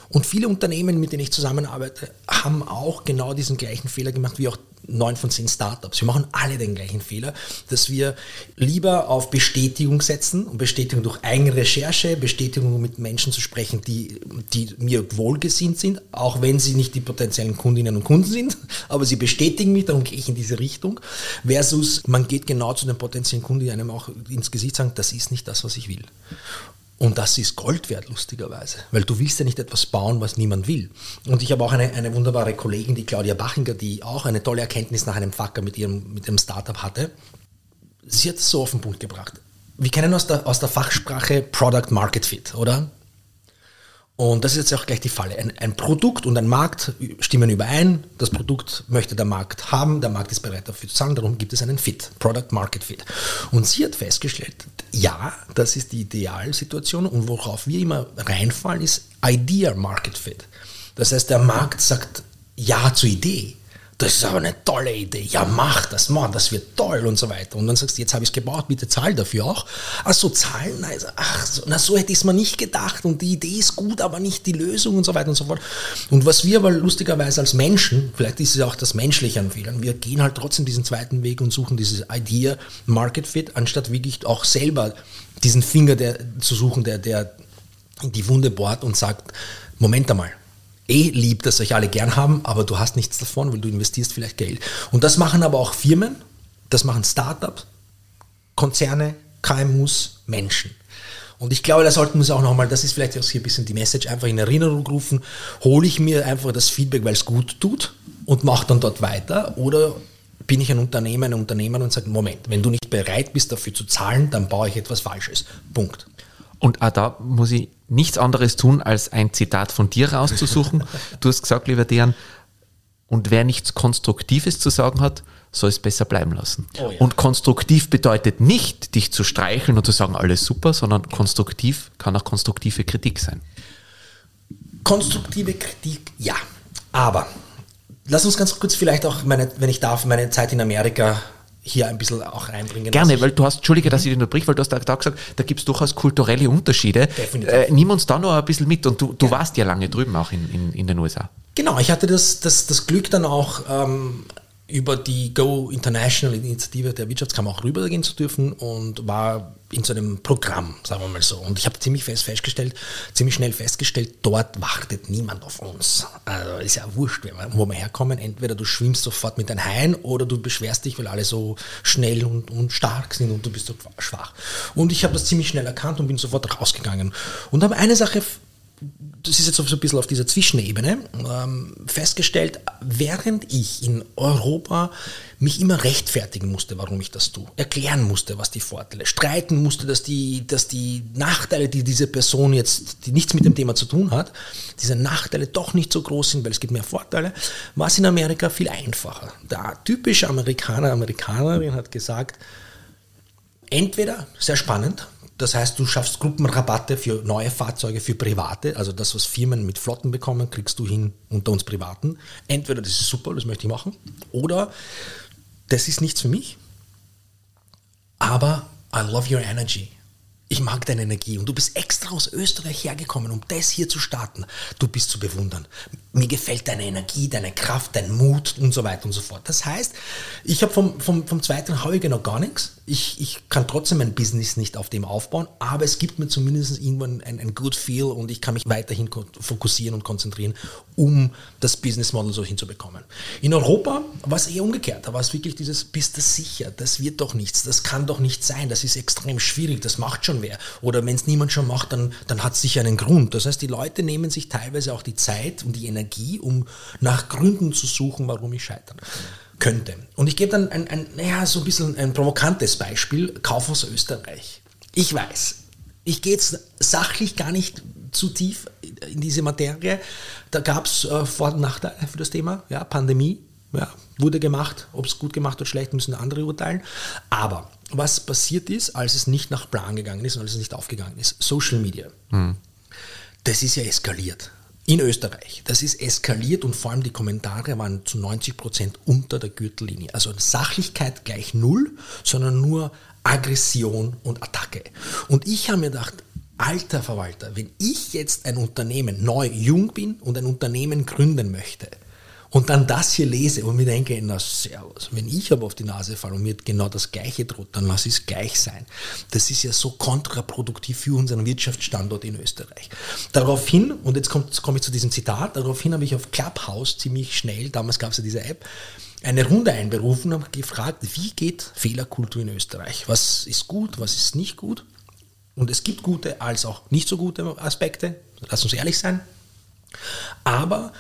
Und viele Unternehmen, mit denen ich zusammenarbeite, haben auch genau diesen gleichen Fehler gemacht wie auch neun von zehn Startups. Wir machen alle den gleichen Fehler, dass wir lieber auf Bestätigung setzen und Bestätigung durch eigene Recherche, Bestätigung mit Menschen zu sprechen, die, die mir wohlgesinnt sind, auch wenn sie nicht die potenziellen Kundinnen und Kunden sind, aber sie bestätigen mich, darum gehe ich in diese Richtung, versus man geht genau zu den potenziellen Kunden, die einem auch ins Gesicht sagen, das ist nicht das, was ich will. Und das ist Gold wert, lustigerweise, weil du willst ja nicht etwas bauen, was niemand will. Und ich habe auch eine, eine wunderbare Kollegin, die Claudia Bachinger, die auch eine tolle Erkenntnis nach einem Facker mit ihrem, mit ihrem Startup hatte. Sie hat es so auf den Punkt gebracht. Wir kennen aus der, aus der Fachsprache Product Market Fit, oder? Und das ist jetzt auch gleich die Falle. Ein, ein, Produkt und ein Markt stimmen überein. Das Produkt möchte der Markt haben, der Markt ist bereit dafür zu zahlen, darum gibt es einen Fit, Product Market Fit. Und sie hat festgestellt, ja, das ist die Idealsituation und worauf wir immer reinfallen, ist Idea Market Fit. Das heißt, der Markt sagt Ja zur Idee das ist aber eine tolle Idee. Ja, mach das, Mann, das wird toll und so weiter. Und dann sagst du, jetzt habe ich es gebaut, bitte zahl dafür auch. Ach so, zahlen? Also, ach, so, na, so hätte ich es mir nicht gedacht. Und die Idee ist gut, aber nicht die Lösung und so weiter und so fort. Und was wir aber lustigerweise als Menschen, vielleicht ist es auch das Menschliche an Fehlern, wir gehen halt trotzdem diesen zweiten Weg und suchen dieses Idea Market Fit, anstatt wirklich auch selber diesen Finger der, zu suchen, der, der in die Wunde bohrt und sagt, Moment einmal, eh lieb, dass euch alle gern haben, aber du hast nichts davon, weil du investierst vielleicht Geld. Und das machen aber auch Firmen, das machen Startups, Konzerne, KMUs, Menschen. Und ich glaube, da sollten wir uns auch nochmal, das ist vielleicht auch hier ein bisschen die Message, einfach in Erinnerung rufen, hole ich mir einfach das Feedback, weil es gut tut und mache dann dort weiter oder bin ich ein Unternehmer, ein Unternehmer und sage, Moment, wenn du nicht bereit bist dafür zu zahlen, dann baue ich etwas Falsches. Punkt. Und auch da muss ich nichts anderes tun, als ein Zitat von dir rauszusuchen. du hast gesagt, lieber Dejan, und wer nichts Konstruktives zu sagen hat, soll es besser bleiben lassen. Oh ja. Und konstruktiv bedeutet nicht, dich zu streicheln und zu sagen, alles super, sondern konstruktiv kann auch konstruktive Kritik sein. Konstruktive Kritik, ja. Aber lass uns ganz kurz vielleicht auch, meine, wenn ich darf, meine Zeit in Amerika hier ein bisschen auch reinbringen. Gerne, weil du hast, Entschuldige, dass ich dich unterbrich, weil du hast da, da gesagt, da gibt es durchaus kulturelle Unterschiede. Definitiv. Äh, nimm uns da noch ein bisschen mit und du, du ja. warst ja lange drüben auch in, in, in den USA. Genau, ich hatte das, das, das Glück dann auch ähm, über die Go International Initiative der Wirtschaftskammer auch rübergehen zu dürfen und war in so einem Programm, sagen wir mal so. Und ich habe ziemlich fest festgestellt, ziemlich schnell festgestellt, dort wartet niemand auf uns. Also ist ja wurscht, wo wir herkommen. Entweder du schwimmst sofort mit den Haien oder du beschwerst dich, weil alle so schnell und, und stark sind und du bist so schwach. Und ich habe das ziemlich schnell erkannt und bin sofort rausgegangen. Und habe eine Sache das ist jetzt so ein bisschen auf dieser Zwischenebene, ähm, festgestellt, während ich in Europa mich immer rechtfertigen musste, warum ich das tue, erklären musste, was die Vorteile, streiten musste, dass die, dass die Nachteile, die diese Person jetzt, die nichts mit dem Thema zu tun hat, diese Nachteile doch nicht so groß sind, weil es gibt mehr Vorteile, war es in Amerika viel einfacher. Der typische Amerikaner, Amerikanerin hat gesagt, entweder sehr spannend, das heißt, du schaffst Gruppenrabatte für neue Fahrzeuge, für Private. Also das, was Firmen mit Flotten bekommen, kriegst du hin unter uns Privaten. Entweder das ist super, das möchte ich machen, oder das ist nichts für mich. Aber I love your energy ich mag deine Energie und du bist extra aus Österreich hergekommen, um das hier zu starten. Du bist zu bewundern. Mir gefällt deine Energie, deine Kraft, dein Mut und so weiter und so fort. Das heißt, ich habe vom, vom, vom zweiten Hauige noch gar nichts. Ich, ich kann trotzdem mein Business nicht auf dem aufbauen, aber es gibt mir zumindest irgendwann ein, ein good feel und ich kann mich weiterhin fokussieren und konzentrieren, um das Business Model so hinzubekommen. In Europa war es eher umgekehrt. Da war es wirklich dieses, bist du sicher, das wird doch nichts, das kann doch nicht sein, das ist extrem schwierig, das macht schon wer. Oder wenn es niemand schon macht, dann, dann hat es sicher einen Grund. Das heißt, die Leute nehmen sich teilweise auch die Zeit und die Energie, um nach Gründen zu suchen, warum ich scheitern könnte. Und ich gebe dann ein, ein, naja, so ein bisschen ein provokantes Beispiel, Kaufhaus Österreich. Ich weiß, ich gehe jetzt sachlich gar nicht zu tief in diese Materie. Da gab es äh, Vor- und Nachteile für das Thema, ja, Pandemie, ja, wurde gemacht. Ob es gut gemacht oder schlecht, müssen andere urteilen. Aber was passiert ist, als es nicht nach Plan gegangen ist und als es nicht aufgegangen ist, Social Media, mhm. das ist ja eskaliert. In Österreich. Das ist eskaliert und vor allem die Kommentare waren zu 90 Prozent unter der Gürtellinie. Also Sachlichkeit gleich null, sondern nur Aggression und Attacke. Und ich habe mir gedacht, alter Verwalter, wenn ich jetzt ein Unternehmen neu jung bin und ein Unternehmen gründen möchte, und dann das hier lese und mir denke, na servus, wenn ich aber auf die Nase falle und mir genau das Gleiche droht, dann lass es gleich sein. Das ist ja so kontraproduktiv für unseren Wirtschaftsstandort in Österreich. Daraufhin, und jetzt komme komm ich zu diesem Zitat, daraufhin habe ich auf Clubhouse ziemlich schnell, damals gab es ja diese App, eine Runde einberufen und habe gefragt, wie geht Fehlerkultur in Österreich? Was ist gut, was ist nicht gut? Und es gibt gute als auch nicht so gute Aspekte, lass uns ehrlich sein. Aber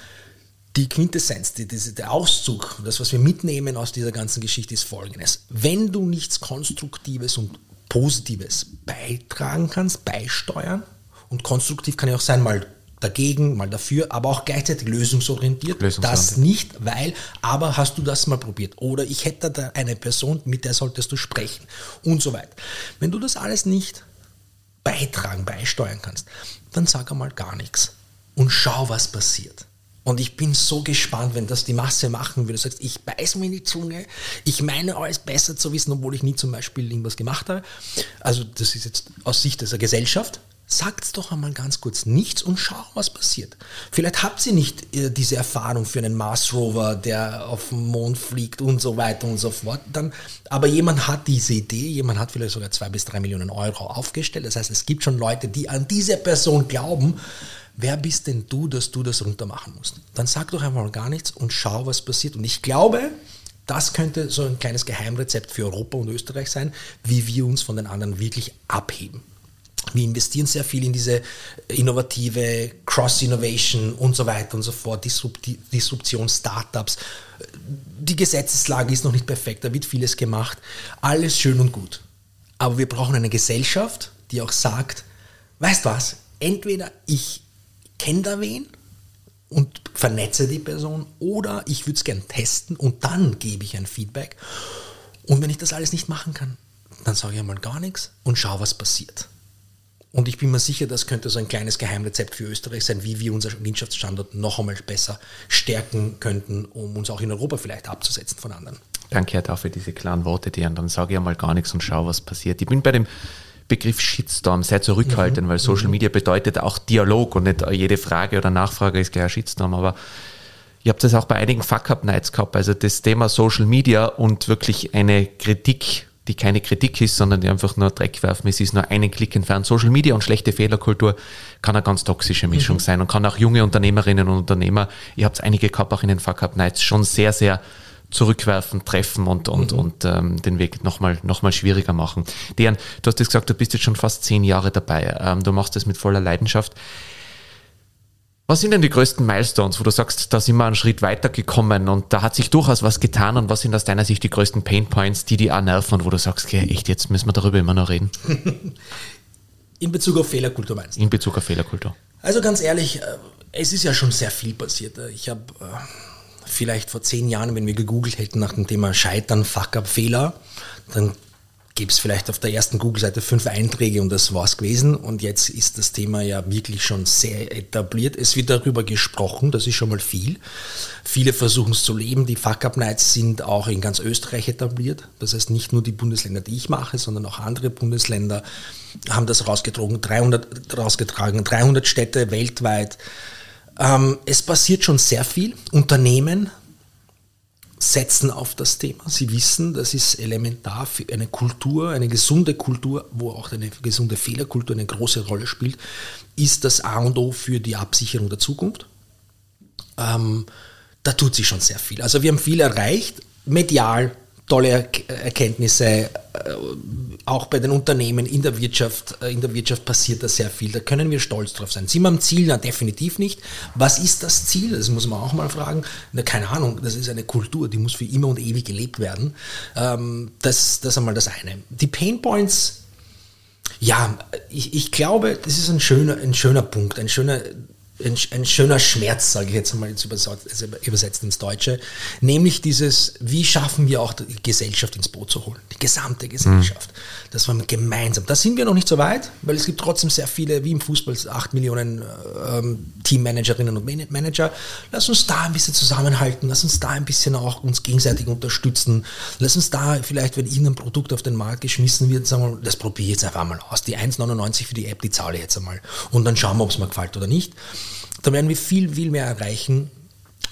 die Quintessenz, die, die, der Auszug, das, was wir mitnehmen aus dieser ganzen Geschichte, ist folgendes. Wenn du nichts Konstruktives und Positives beitragen kannst, beisteuern, und konstruktiv kann ja auch sein, mal dagegen, mal dafür, aber auch gleichzeitig lösungsorientiert. Lösungsorientiert. Das nicht, weil, aber hast du das mal probiert? Oder ich hätte da eine Person, mit der solltest du sprechen und so weiter. Wenn du das alles nicht beitragen, beisteuern kannst, dann sag einmal gar nichts und schau, was passiert. Und ich bin so gespannt, wenn das die Masse machen würde. Du sagst, ich beiß mir in die Zunge, ich meine alles besser zu wissen, obwohl ich nie zum Beispiel irgendwas gemacht habe. Also das ist jetzt aus Sicht dieser Gesellschaft. Sagt doch einmal ganz kurz nichts und schau, was passiert. Vielleicht habt ihr nicht äh, diese Erfahrung für einen Mars Rover, der auf den Mond fliegt und so weiter und so fort. Dann, aber jemand hat diese Idee, jemand hat vielleicht sogar zwei bis drei Millionen Euro aufgestellt. Das heißt, es gibt schon Leute, die an diese Person glauben. Wer bist denn du, dass du das runter machen musst? Dann sag doch einfach gar nichts und schau, was passiert. Und ich glaube, das könnte so ein kleines Geheimrezept für Europa und Österreich sein, wie wir uns von den anderen wirklich abheben. Wir investieren sehr viel in diese innovative Cross-Innovation und so weiter und so fort, Disrupti Disruption, Startups. Die Gesetzeslage ist noch nicht perfekt, da wird vieles gemacht. Alles schön und gut. Aber wir brauchen eine Gesellschaft, die auch sagt, weißt was, entweder ich kenne da wen und vernetze die Person oder ich würde es gern testen und dann gebe ich ein Feedback. Und wenn ich das alles nicht machen kann, dann sage ich einmal gar nichts und schaue, was passiert. Und ich bin mir sicher, das könnte so ein kleines Geheimrezept für Österreich sein, wie wir unseren Wirtschaftsstandort noch einmal besser stärken könnten, um uns auch in Europa vielleicht abzusetzen von anderen. Danke Herr für diese klaren Worte, die dann sage ich einmal gar nichts und schaue, was passiert. Ich bin bei dem Begriff Shitstorm sehr zurückhaltend, mhm. weil Social Media bedeutet auch Dialog und nicht jede Frage oder Nachfrage ist gleich ein Shitstorm, aber ich habe das auch bei einigen Fuck-Up-Nights gehabt, also das Thema Social Media und wirklich eine Kritik die keine Kritik ist, sondern die einfach nur Dreck werfen. Es ist nur einen Klick entfernt. Social Media und schlechte Fehlerkultur kann eine ganz toxische Mischung mhm. sein und kann auch junge Unternehmerinnen und Unternehmer, ihr habt einige gehabt, auch in den Fuck Up Nights, schon sehr, sehr zurückwerfen, treffen und, und, mhm. und ähm, den Weg nochmal noch mal schwieriger machen. Dejan, du hast jetzt gesagt, du bist jetzt schon fast zehn Jahre dabei. Ähm, du machst das mit voller Leidenschaft. Was sind denn die größten Milestones, wo du sagst, da sind wir einen Schritt weiter gekommen und da hat sich durchaus was getan und was sind aus deiner Sicht die größten Painpoints, die die auch nerven und wo du sagst, okay, echt, jetzt müssen wir darüber immer noch reden? In Bezug auf Fehlerkultur meinst du? In Bezug auf Fehlerkultur. Also ganz ehrlich, äh, es ist ja schon sehr viel passiert. Ich habe äh, vielleicht vor zehn Jahren, wenn wir gegoogelt hätten nach dem Thema Scheitern, Fuck-up, Fehler, dann gäbe es vielleicht auf der ersten Google-Seite fünf Einträge und das war es gewesen. Und jetzt ist das Thema ja wirklich schon sehr etabliert. Es wird darüber gesprochen, das ist schon mal viel. Viele versuchen es zu leben. Die Fuck-Up-Nights sind auch in ganz Österreich etabliert. Das heißt, nicht nur die Bundesländer, die ich mache, sondern auch andere Bundesländer haben das rausgetragen. 300, rausgetragen, 300 Städte weltweit. Ähm, es passiert schon sehr viel. Unternehmen setzen auf das Thema. Sie wissen, das ist elementar für eine Kultur, eine gesunde Kultur, wo auch eine gesunde Fehlerkultur eine große Rolle spielt, ist das A und O für die Absicherung der Zukunft. Ähm, da tut sich schon sehr viel. Also wir haben viel erreicht, medial, tolle Erkenntnisse, äh, auch bei den Unternehmen in der Wirtschaft, äh, in der Wirtschaft passiert da sehr viel. Da können wir stolz drauf sein. Sind wir am Ziel? Na, definitiv nicht. Was ist das Ziel? Das muss man auch mal fragen. Na, keine Ahnung, das ist eine Kultur, die muss für immer und ewig gelebt werden. Ähm, das, das einmal das eine. Die Pain Points, ja, ich, ich glaube, das ist ein schöner, ein schöner Punkt, ein schöner ein, ein schöner Schmerz, sage ich jetzt mal jetzt übersetzt ins Deutsche, nämlich dieses, wie schaffen wir auch die Gesellschaft ins Boot zu holen, die gesamte Gesellschaft, mhm. dass wir gemeinsam, da sind wir noch nicht so weit, weil es gibt trotzdem sehr viele, wie im Fußball, acht Millionen ähm, Teammanagerinnen und Manager, lass uns da ein bisschen zusammenhalten, lass uns da ein bisschen auch uns gegenseitig unterstützen, lass uns da vielleicht, wenn irgendein Produkt auf den Markt geschmissen wird, sagen wir, das probiere ich jetzt einfach mal aus, die 1,99 für die App, die zahle ich jetzt einmal. Und dann schauen wir, ob es mir gefällt oder nicht da werden wir viel, viel mehr erreichen,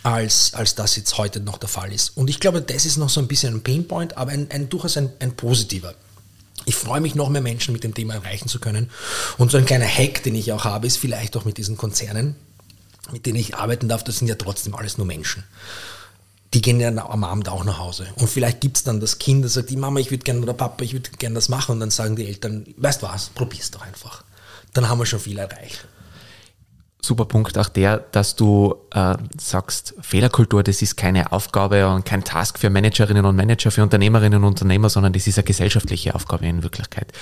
als, als das jetzt heute noch der Fall ist. Und ich glaube, das ist noch so ein bisschen ein Painpoint, aber ein, ein durchaus ein, ein positiver. Ich freue mich, noch mehr Menschen mit dem Thema erreichen zu können. Und so ein kleiner Hack, den ich auch habe, ist vielleicht auch mit diesen Konzernen, mit denen ich arbeiten darf, das sind ja trotzdem alles nur Menschen. Die gehen ja am Abend auch nach Hause. Und vielleicht gibt es dann das Kind, das sagt, die Mama, ich würde gerne, oder Papa, ich würde gerne das machen. Und dann sagen die Eltern, weißt was, probier's doch einfach. Dann haben wir schon viel erreicht super Punkt auch der, dass du äh, sagst, Fehlerkultur, das ist keine Aufgabe und kein Task für Managerinnen und Manager, für Unternehmerinnen und Unternehmer, sondern das ist eine gesellschaftliche Aufgabe in Wirklichkeit.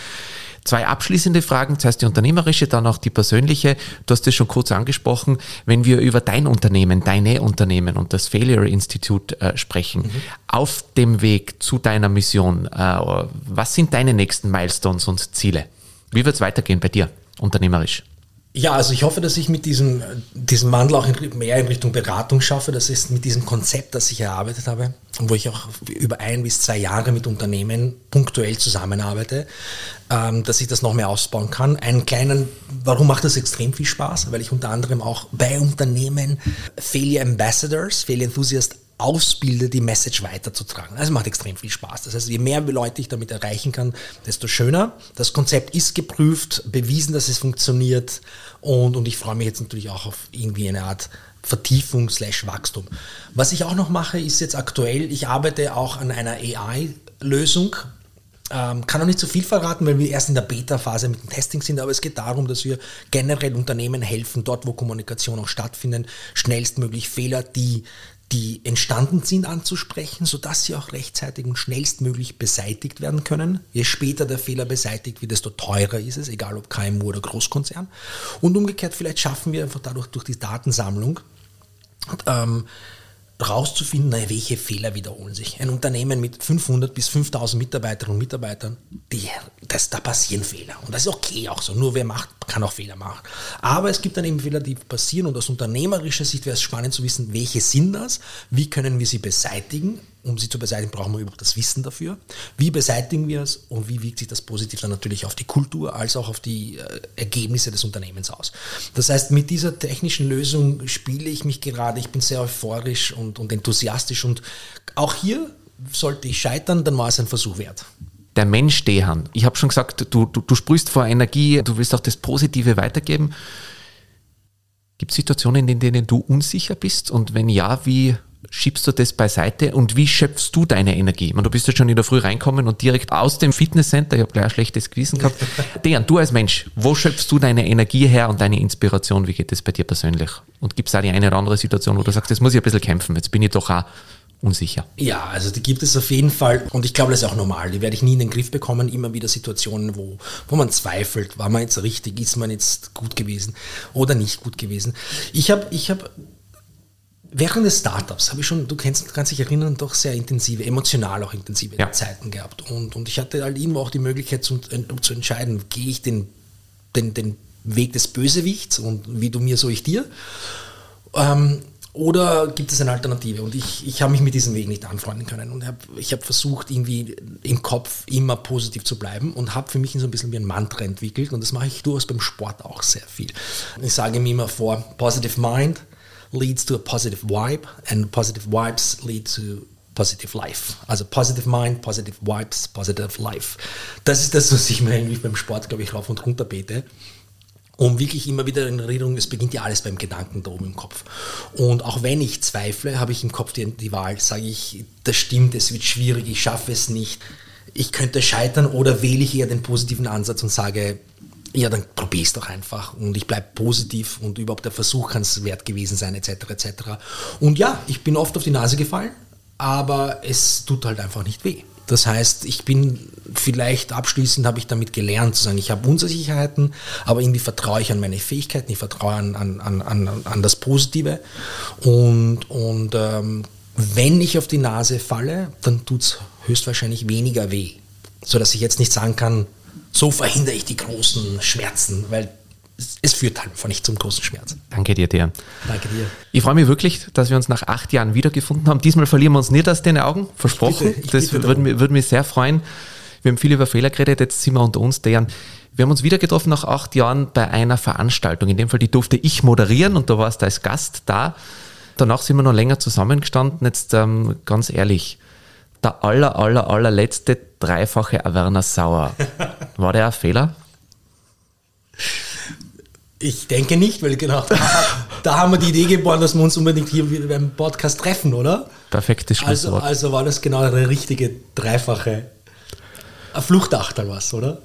Zwei abschließende Fragen, zuerst die unternehmerische, dann auch die persönliche. Du hast es schon kurz angesprochen, wenn wir über dein Unternehmen, deine Unternehmen und das Failure Institute äh, sprechen, mhm. auf dem Weg zu deiner Mission, äh, was sind deine nächsten Milestones und Ziele? Wie wird es weitergehen bei dir, unternehmerisch? Ja, also ich hoffe, dass ich mit diesem, diesem Wandel auch in, mehr in Richtung Beratung schaffe. Das ist mit diesem Konzept, das ich erarbeitet habe, wo ich auch über ein bis zwei Jahre mit Unternehmen punktuell zusammenarbeite, ähm, dass ich das noch mehr ausbauen kann. Einen kleinen, warum macht das extrem viel Spaß? Weil ich unter anderem auch bei Unternehmen Failure Ambassadors, Failure Enthusiasts ausbilde, die Message weiterzutragen. Also macht extrem viel Spaß. Das heißt, je mehr Leute ich damit erreichen kann, desto schöner. Das Konzept ist geprüft, bewiesen, dass es funktioniert und, und ich freue mich jetzt natürlich auch auf irgendwie eine Art Vertiefung slash Wachstum. Was ich auch noch mache, ist jetzt aktuell, ich arbeite auch an einer AI-Lösung, ähm, kann noch nicht so viel verraten, weil wir erst in der Beta-Phase mit dem Testing sind, aber es geht darum, dass wir generell Unternehmen helfen, dort wo Kommunikation auch stattfindet, schnellstmöglich Fehler, die die entstanden sind, anzusprechen, sodass sie auch rechtzeitig und schnellstmöglich beseitigt werden können. Je später der Fehler beseitigt wird, desto teurer ist es, egal ob KMU oder Großkonzern. Und umgekehrt, vielleicht schaffen wir einfach dadurch durch die Datensammlung ähm, rauszufinden, naja, welche Fehler wiederholen sich. Ein Unternehmen mit 500 bis 5000 Mitarbeiterinnen und Mitarbeitern, die, das, da passieren Fehler. Und das ist okay auch so. Nur wer macht, kann auch Fehler machen. Aber es gibt dann eben Fehler, die passieren und aus unternehmerischer Sicht wäre es spannend zu wissen, welche sind das, wie können wir sie beseitigen. Um sie zu beseitigen, brauchen wir überhaupt das Wissen dafür. Wie beseitigen wir es und wie wirkt sich das positiv dann natürlich auf die Kultur als auch auf die äh, Ergebnisse des Unternehmens aus. Das heißt, mit dieser technischen Lösung spiele ich mich gerade, ich bin sehr euphorisch und, und enthusiastisch und auch hier sollte ich scheitern, dann war es ein Versuch wert der Mensch Dehan. Ich habe schon gesagt, du, du, du sprühst vor Energie, du willst auch das Positive weitergeben. Gibt es Situationen, in denen du unsicher bist? Und wenn ja, wie schiebst du das beiseite und wie schöpfst du deine Energie? meine, du bist ja schon in der Früh reinkommen und direkt aus dem Fitnesscenter, ich habe gleich ein schlechtes Gewissen gehabt. Dejan, du als Mensch, wo schöpfst du deine Energie her und deine Inspiration? Wie geht das bei dir persönlich? Und gibt es da die eine oder andere Situation, wo du sagst, jetzt muss ich ein bisschen kämpfen, jetzt bin ich doch auch unsicher. Ja, also die gibt es auf jeden Fall und ich glaube, das ist auch normal. Die werde ich nie in den Griff bekommen. Immer wieder Situationen, wo, wo man zweifelt, war man jetzt richtig, ist man jetzt gut gewesen oder nicht gut gewesen. Ich habe ich hab, während des Startups habe ich schon, du kennst, kannst dich erinnern, doch sehr intensive, emotional auch intensive ja. Zeiten gehabt. Und, und ich hatte halt immer auch die Möglichkeit zu, zu entscheiden, gehe ich den, den, den Weg des Bösewichts und wie du mir, so ich dir. Ähm, oder gibt es eine Alternative? Und ich, ich habe mich mit diesem Weg nicht anfreunden können. Und hab, ich habe versucht, irgendwie im Kopf immer positiv zu bleiben und habe für mich so ein bisschen wie ein Mantra entwickelt. Und das mache ich durchaus beim Sport auch sehr viel. Ich sage mir immer vor, positive mind leads to a positive vibe and positive vibes lead to positive life. Also positive mind, positive vibes, positive life. Das ist das, was ich mir eigentlich beim Sport, glaube ich, rauf und runter bete um wirklich immer wieder in Erinnerung, es beginnt ja alles beim Gedanken da oben im Kopf. Und auch wenn ich zweifle, habe ich im Kopf die, die Wahl, sage ich, das stimmt, es wird schwierig, ich schaffe es nicht, ich könnte scheitern oder wähle ich eher den positiven Ansatz und sage, ja, dann probier es doch einfach und ich bleibe positiv und überhaupt der Versuch kann es wert gewesen sein, etc., etc. Und ja, ich bin oft auf die Nase gefallen, aber es tut halt einfach nicht weh. Das heißt, ich bin vielleicht abschließend habe ich damit gelernt zu sagen, ich habe Unsicherheiten, aber irgendwie vertraue ich an meine Fähigkeiten, ich vertraue an, an, an, an das Positive. Und, und ähm, wenn ich auf die Nase falle, dann tut es höchstwahrscheinlich weniger weh. Sodass ich jetzt nicht sagen kann, so verhindere ich die großen Schmerzen, weil es führt halt einfach nicht zum großen Schmerz. Danke dir, Dejan. Danke dir. Ich freue mich wirklich, dass wir uns nach acht Jahren wiedergefunden haben. Diesmal verlieren wir uns nicht aus den Augen, versprochen. Ich bitte, ich das würde mich, würd mich sehr freuen. Wir haben viel über Fehler geredet, jetzt sind wir unter uns, Dejan. Wir haben uns wieder getroffen nach acht Jahren bei einer Veranstaltung. In dem Fall, die durfte ich moderieren und da warst du als Gast da. Danach sind wir noch länger zusammengestanden. Jetzt ähm, ganz ehrlich, der aller, aller, allerletzte dreifache Averna Sauer. War der ein Fehler? Ich denke nicht, weil genau da, da, haben wir die Idee geboren, dass wir uns unbedingt hier beim Podcast treffen, oder? Perfektes also, Schlusswort. Also, also war das genau eine richtige dreifache Fluchtachtel was, oder?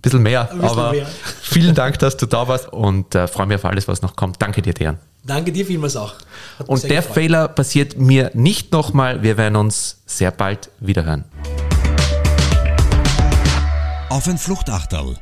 Bisschen mehr, Ein bisschen aber mehr. vielen Dank, dass du da warst und äh, freue mich auf alles, was noch kommt. Danke dir, Dejan. Danke dir vielmals auch. Und der gefreut. Fehler passiert mir nicht nochmal. Wir werden uns sehr bald wiederhören. Auf ein Fluchtachterl